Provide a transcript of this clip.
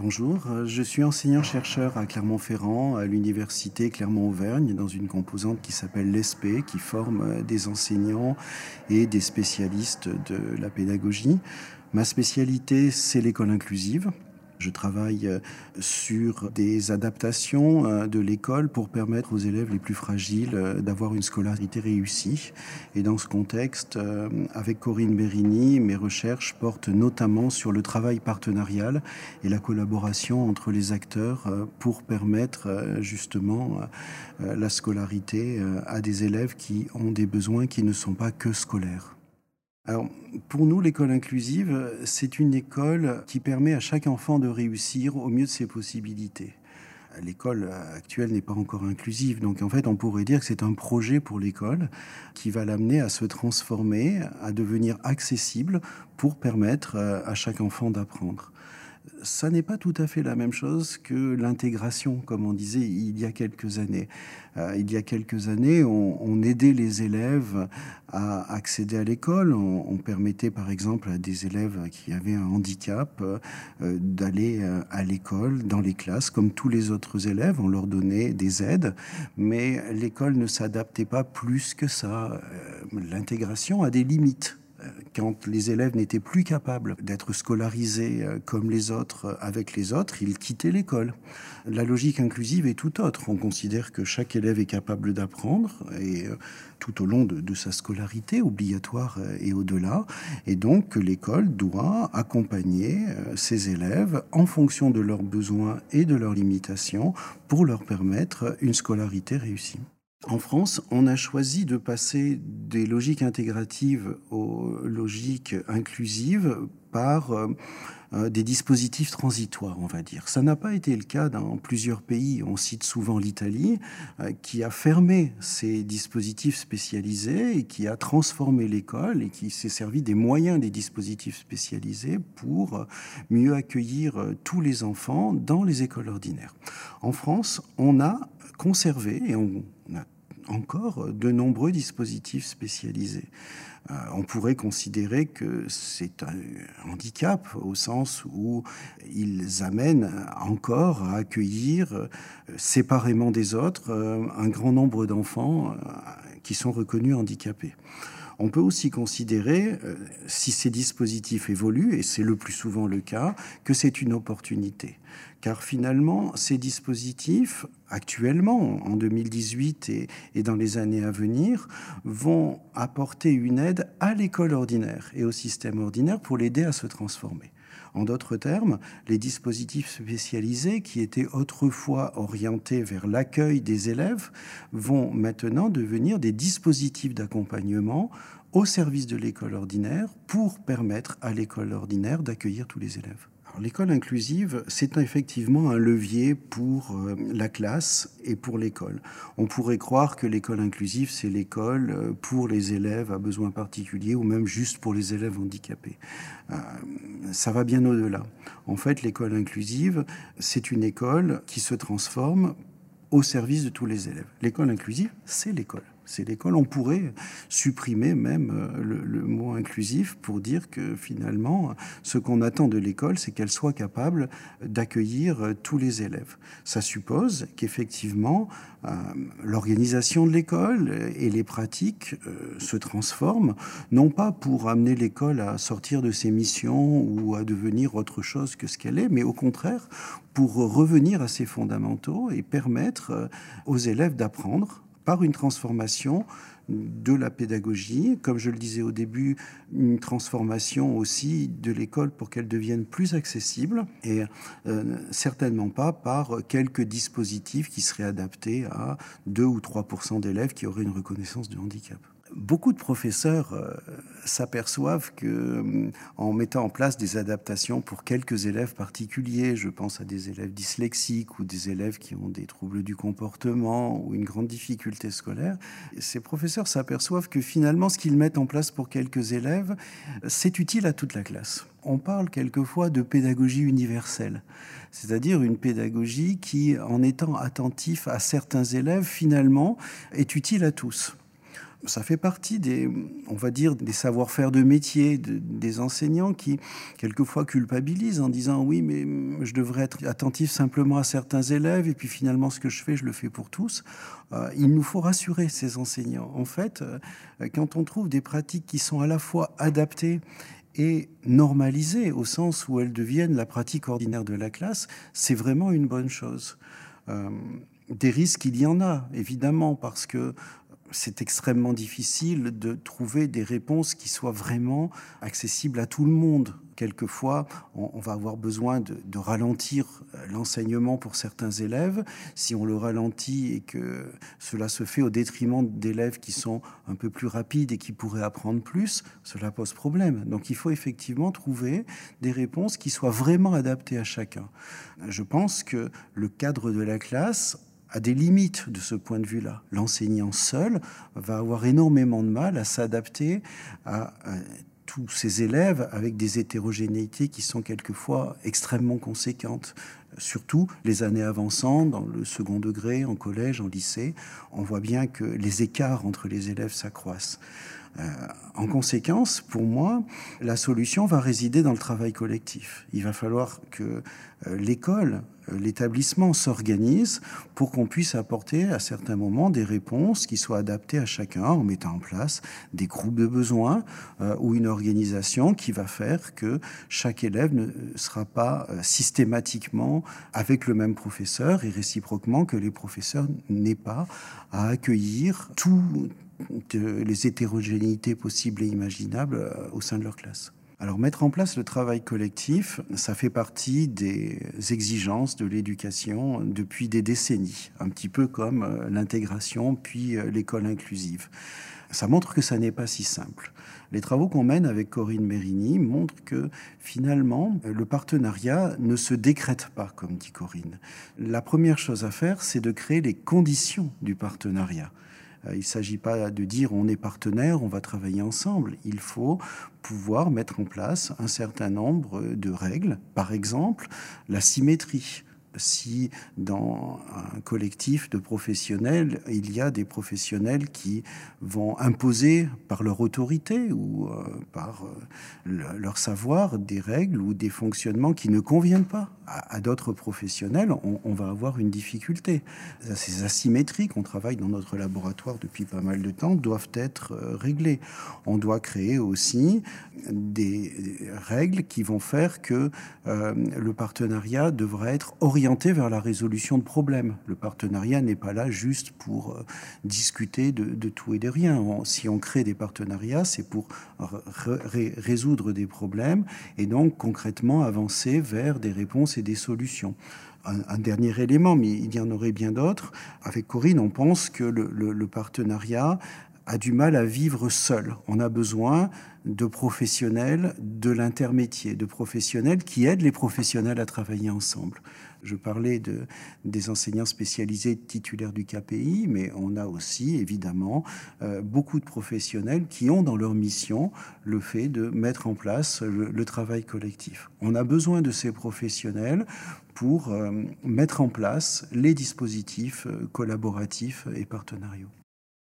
Bonjour, euh, je suis enseignant-chercheur à Clermont-Ferrand, à l'université Clermont-Auvergne, dans une composante qui s'appelle l'ESP, qui forme euh, des enseignants et des spécialistes de la pédagogie. Ma spécialité, c'est l'école inclusive. Je travaille euh, sur des adaptations euh, de l'école pour permettre aux élèves les plus fragiles euh, d'avoir une scolarité réussie. Et dans ce contexte, avec Corinne Berini, mes recherches portent notamment sur le travail partenarial et la collaboration entre les acteurs pour permettre justement la scolarité à des élèves qui ont des besoins qui ne sont pas que scolaires. Alors, pour nous, l'école inclusive, c'est une école qui permet à chaque enfant de réussir au mieux de ses possibilités. L'école actuelle n'est pas encore inclusive, donc en fait, on pourrait dire que c'est un projet pour l'école qui va l'amener à se transformer, à devenir accessible pour permettre euh, à chaque enfant d'apprendre ça n'est pas tout à fait la même chose que l'intégration, comme on disait il y a quelques années. Euh, il y a quelques années, on, aidait les élèves à accéder à l'école. On, permettait, par exemple, à des élèves qui avaient un handicap euh, d'aller euh, à l'école, dans les classes, comme tous les autres élèves. On leur donnait des aides, mais l'école ne s'adaptait pas plus que ça. L'intégration a des limites quand les élèves n'étaient plus capables d'être scolarisés euh, comme les autres euh, avec les autres, ils quittaient l'école. La logique inclusive est tout autre. On considère que chaque élève est capable d'apprendre et euh, tout au long de, sa scolarité obligatoire et au-delà, et donc que l'école doit accompagner ses élèves en fonction de leurs besoins et de leurs limitations pour leur permettre une scolarité réussie. En France, on a choisi de passer des logiques intégratives aux logiques inclusives par euh, euh, des dispositifs transitoires, on va dire. Ça n'a pas été le cas dans plusieurs pays. On cite souvent l'Italie, euh, qui a fermé ces dispositifs spécialisés et qui a transformé l'école et qui s'est servi des moyens des dispositifs spécialisés pour mieux accueillir tous les enfants dans les écoles ordinaires. En France, on a conservé et on encore de nombreux dispositifs spécialisés. Euh, on pourrait considérer que c'est un handicap au sens où ils amènent encore à accueillir euh, séparément des autres euh, un grand nombre d'enfants qui sont reconnus handicapés. On peut aussi considérer, si ces dispositifs évoluent, et c'est le plus souvent le cas, que c'est une opportunité car finalement, ces dispositifs, actuellement, en 2018 et, et, dans les années à venir, vont apporter une aide à l'école ordinaire et au système ordinaire pour l'aider à se transformer. En d'autres termes, les dispositifs spécialisés qui étaient autrefois orientés vers l'accueil des élèves vont maintenant devenir des dispositifs d'accompagnement au service de l'école ordinaire pour permettre à l'école ordinaire d'accueillir tous les élèves. L'école inclusive, c'est effectivement un levier pour euh, la classe et pour l'école. On pourrait croire que l'école inclusive, c'est l'école euh, pour les élèves à besoins particuliers ou même juste pour les élèves handicapés. Euh, ça va bien au-delà. En fait, l'école inclusive, c'est une école qui se transforme au service de tous les élèves. L'école inclusive, c'est l'école c'est l'école. On pourrait supprimer même euh, le, mot inclusif pour dire que finalement, ce qu'on attend de l'école, c'est qu'elle soit capable d'accueillir euh, tous les élèves. Ça suppose qu'effectivement, euh, l'organisation de l'école et les pratiques se transforment, non pas pour amener l'école à sortir de ses missions ou à devenir autre chose que ce qu'elle est, mais au contraire pour revenir à ses fondamentaux et permettre aux élèves d'apprendre par une transformation de la pédagogie, comme je le disais au début, une transformation aussi de l'école pour qu'elle devienne plus accessible et euh, certainement pas par quelques dispositifs qui seraient adaptés à 2 ou 3% d'élèves qui auraient une reconnaissance de handicap beaucoup de professeurs euh, s'aperçoivent que, euh, en mettant en place des adaptations pour quelques élèves particuliers, je pense à des élèves dyslexiques ou des élèves qui ont des troubles du comportement ou une grande difficulté scolaire, ces professeurs s'aperçoivent que finalement, ce qu'ils mettent en place pour quelques élèves, c'est utile à toute la classe. On parle quelquefois de pédagogie universelle, c'est-à-dire une pédagogie qui, en étant attentif à certains élèves, finalement, est utile à tous. Ça fait partie des, on va dire, des savoir-faire de métier des enseignants qui, quelquefois, culpabilisent en disant oui, mais je devrais être attentif simplement à certains élèves et puis finalement, ce que je fais, je le fais pour tous. Euh, il nous faut rassurer ces enseignants. En fait, euh, quand on trouve des pratiques qui sont à la fois adaptées et normalisées au sens où elles deviennent la pratique ordinaire de la classe, c'est vraiment une bonne chose. Euh, des risques, il y en a, évidemment, parce que c'est extrêmement difficile de trouver des réponses qui soient vraiment accessibles à tout le monde. Quelquefois, on, va avoir besoin de, ralentir l'enseignement pour certains élèves. Si on le ralentit et que cela se fait au détriment d'élèves qui sont un peu plus rapides et qui pourraient apprendre plus, cela pose problème. Donc il faut effectivement trouver des réponses qui soient vraiment adaptées à chacun. Je pense que le cadre de la classe a des limites de ce point de vue-là. L'enseignant seul va avoir énormément de mal à s'adapter à, tous ces élèves avec des hétérogénéités qui sont quelquefois extrêmement conséquentes. Surtout les années avançant, dans le second degré, en collège, en lycée, on voit bien que les écarts entre les élèves s'accroissent. Euh, en conséquence, pour moi, la solution va résider dans le travail collectif. Il va falloir que euh, l'école, euh, l'établissement s'organise pour qu'on puisse apporter à certains moments des réponses qui soient adaptées à chacun en mettant en place des groupes de besoins ou une organisation qui va faire que chaque élève ne sera pas systématiquement avec le même professeur et réciproquement que les professeurs n'aient pas à accueillir tout les hétérogénéités possibles et imaginables euh, au sein de leur classe. Alors mettre en place le travail collectif, ça fait partie des exigences de l'éducation depuis des décennies, un petit peu comme euh, l'intégration puis euh, l'école inclusive. Ça montre que ça n'est pas si simple. Les travaux qu'on mène avec Corinne Mérini montrent que finalement, le partenariat ne se décrète pas, comme dit Corinne. La première chose à faire, c'est de créer les conditions du partenariat. Euh, il ne s'agit pas de dire on est partenaire, on va travailler ensemble. Il faut pouvoir mettre en place un certain nombre de règles. Par exemple, la symétrie si dans un collectif de professionnels, il y a des professionnels qui vont imposer par leur autorité ou euh, par euh, leur savoir des règles ou des fonctionnements qui ne conviennent pas à, d'autres professionnels, on, va avoir une difficulté. Ces asymétries qu'on travaille dans notre laboratoire depuis pas mal de temps doivent être euh, réglées. On doit créer aussi des règles qui vont faire que le partenariat devra être orienté vers la résolution de problèmes. Le partenariat n'est pas là juste pour euh, discuter de, tout et de rien. si on crée des partenariats, c'est pour résoudre des problèmes et donc concrètement avancer vers des réponses des solutions. Un, dernier élément, mais il y en aurait bien d'autres. Avec Corinne, on pense que le partenariat a du mal à vivre seul. On a besoin de professionnels de l'intermétier, de professionnels qui aident les professionnels à travailler ensemble. Je parlais de, des enseignants spécialisés titulaires du KPI, mais on a aussi évidemment euh, beaucoup de professionnels qui ont dans leur mission le fait de mettre en place le, travail collectif. On a besoin de ces professionnels pour euh, mettre en place les dispositifs euh, collaboratifs et partenariaux.